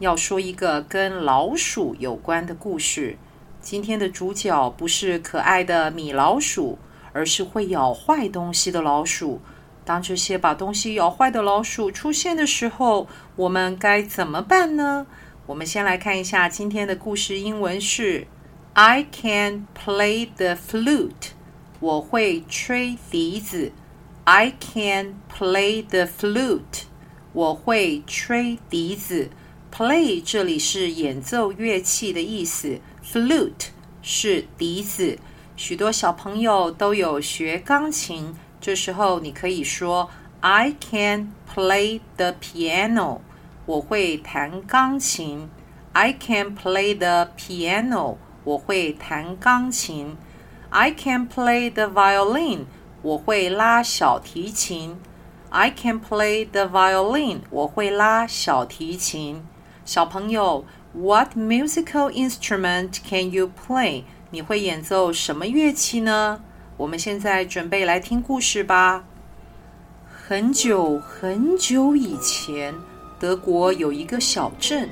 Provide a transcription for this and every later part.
要说一个跟老鼠有关的故事。今天的主角不是可爱的米老鼠，而是会咬坏东西的老鼠。当这些把东西咬坏的老鼠出现的时候，我们该怎么办呢？我们先来看一下今天的故事英文是：I can play the flute。我会吹笛子。I can play the flute。我会吹笛子。Play 这里是演奏乐器的意思，flute 是笛子。许多小朋友都有学钢琴，这时候你可以说 I can play the piano。我会弹钢琴。I can play the piano。我会弹钢琴。I can play the violin。我会拉小提琴，I can play the violin。我会拉小提琴。 小朋友，What musical instrument can you play？你会演奏什么乐器呢？我们现在准备来听故事吧。很久很久以前，德国有一个小镇，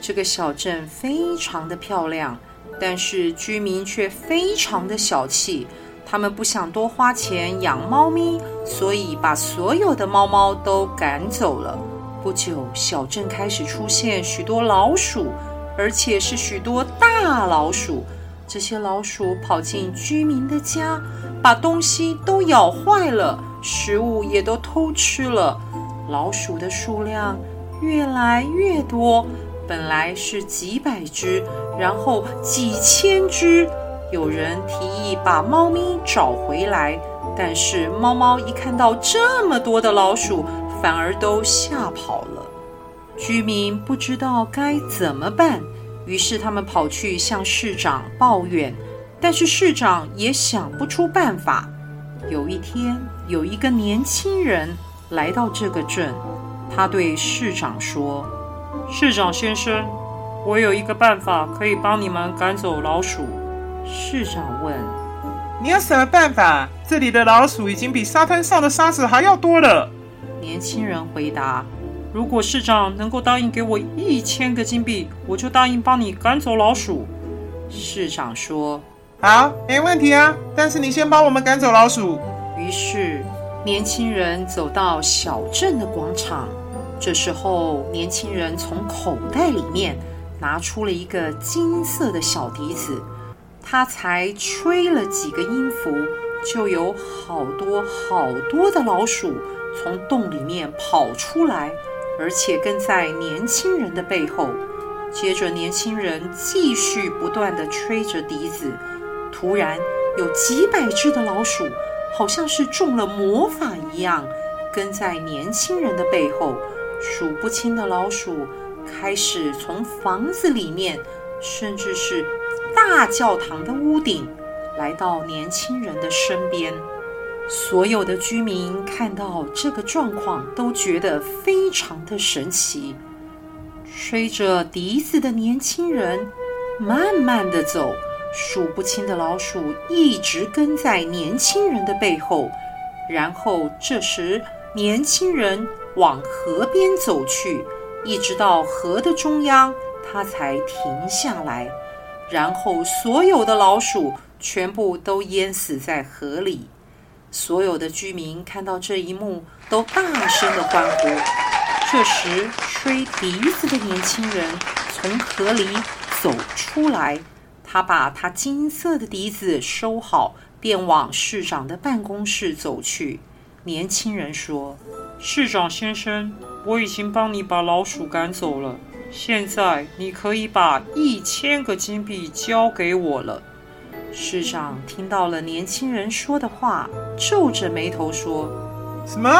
这个小镇非常的漂亮，但是居民却非常的小气。他们不想多花钱养猫咪，所以把所有的猫猫都赶走了。不久，小镇开始出现许多老鼠，而且是许多大老鼠。这些老鼠跑进居民的家，把东西都咬坏了，食物也都偷吃了。老鼠的数量越来越多，本来是几百只，然后几千只。有人提议把猫咪找回来，但是猫猫一看到这么多的老鼠，反而都吓跑了。居民不知道该怎么办，于是他们跑去向市长抱怨，但是市长也想不出办法。有一天，有一个年轻人来到这个镇，他对市长说：“市长先生，我有一个办法可以帮你们赶走老鼠。”市长问：“你有什么办法？这里的老鼠已经比沙滩上的沙子还要多了。”年轻人回答：“如果市长能够答应给我一千个金币，我就答应帮你赶走老鼠。”市长说：“好，没问题啊。但是你先帮我们赶走老鼠。”于是，年轻人走到小镇的广场。这时候，年轻人从口袋里面拿出了一个金色的小笛子。他才吹了几个音符，就有好多好多的老鼠从洞里面跑出来，而且跟在年轻人的背后。接着，年轻人继续不断地吹着笛子。突然，有几百只的老鼠，好像是中了魔法一样，跟在年轻人的背后。数不清的老鼠开始从房子里面，甚至是大教堂的屋顶，来到年轻人的身边。所有的居民看到这个状况，都觉得非常的神奇。吹着笛子的年轻人慢慢的走，数不清的老鼠一直跟在年轻人的背后。然后这时，年轻人往河边走去，一直到河的中央，他才停下来。然后，所有的老鼠全部都淹死在河里。所有的居民看到这一幕，都大声的欢呼。这时，吹笛子的年轻人从河里走出来，他把他金色的笛子收好，便往市长的办公室走去。年轻人说：“市长先生，我已经帮你把老鼠赶走了。”现在你可以把一千个金币交给我了。市长听到了年轻人说的话，皱着眉头说：“什么？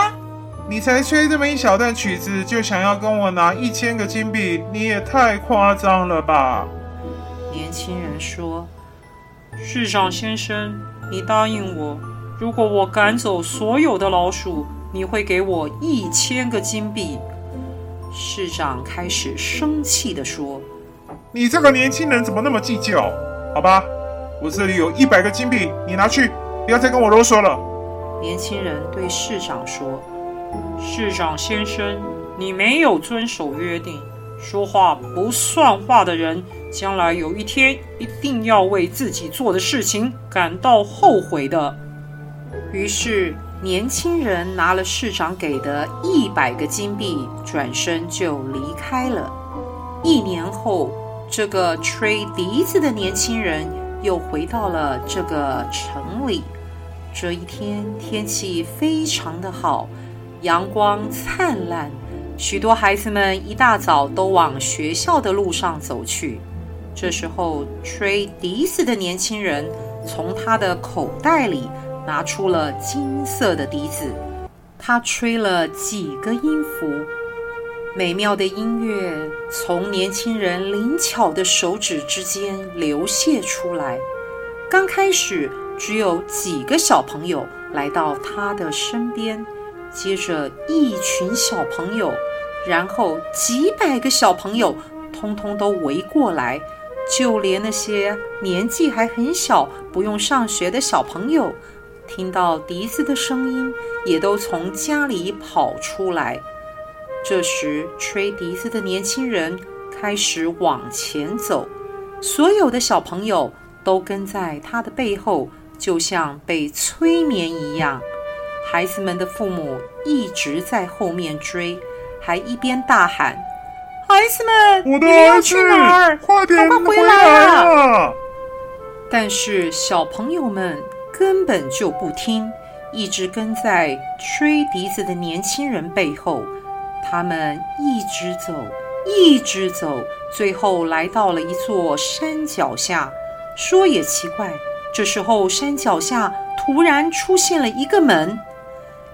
你才吹这么一小段曲子，就想要跟我拿一千个金币，你也太夸张了吧？年轻人说：“市长先生，你答应我，如果我赶走所有的老鼠，你会给我一千个金币。”市长开始生气地说：“你这个年轻人怎么那么计较？好吧，我这里有一百个金币，你拿去，不要再跟我啰嗦了。”年轻人对市长说：“市长先生，你没有遵守约定，说话不算话的人，将来有一天一定要为自己做的事情感到后悔的。”于是。年轻人拿了市长给的一百个金币，转身就离开了。一年后，这个吹笛子的年轻人又回到了这个城里。这一天天气非常的好，阳光灿烂，许多孩子们一大早都往学校的路上走去。这时候，吹笛子的年轻人从他的口袋里。拿出了金色的笛子，他吹了几个音符，美妙的音乐从年轻人灵巧的手指之间流泻出来。刚开始只有几个小朋友来到他的身边，接着一群小朋友，然后几百个小朋友通通都围过来，就连那些年纪还很小、不用上学的小朋友。听到笛子的声音，也都从家里跑出来。这时，吹笛子的年轻人开始往前走，所有的小朋友都跟在他的背后，就像被催眠一样。孩子们的父母一直在后面追，还一边大喊：“孩子们，我们要去哪儿？快点快回来啊！”但是小朋友们。根本就不听，一直跟在吹笛子的年轻人背后。他们一直走，一直走，最后来到了一座山脚下。说也奇怪，这时候山脚下突然出现了一个门，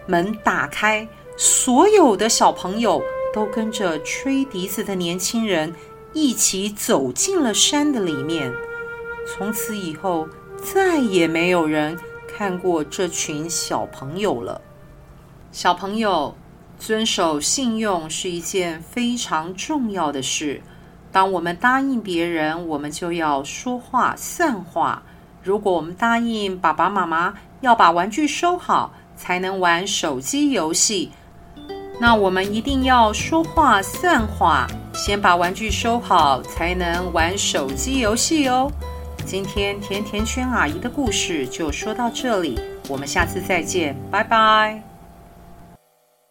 门打开，所有的小朋友都跟着吹笛子的年轻人一起走进了山的里面。从此以后，再也没有人看过这群小朋友了。小朋友，遵守信用是一件非常重要的事。当我们答应别人，我们就要说话算话。如果我们答应爸爸妈妈要把玩具收好，才能玩手机游戏，那我们一定要说话算话，先把玩具收好，才能玩手机游戏哦。今天甜甜圈阿姨的故事就说到这里，我们下次再见，拜拜。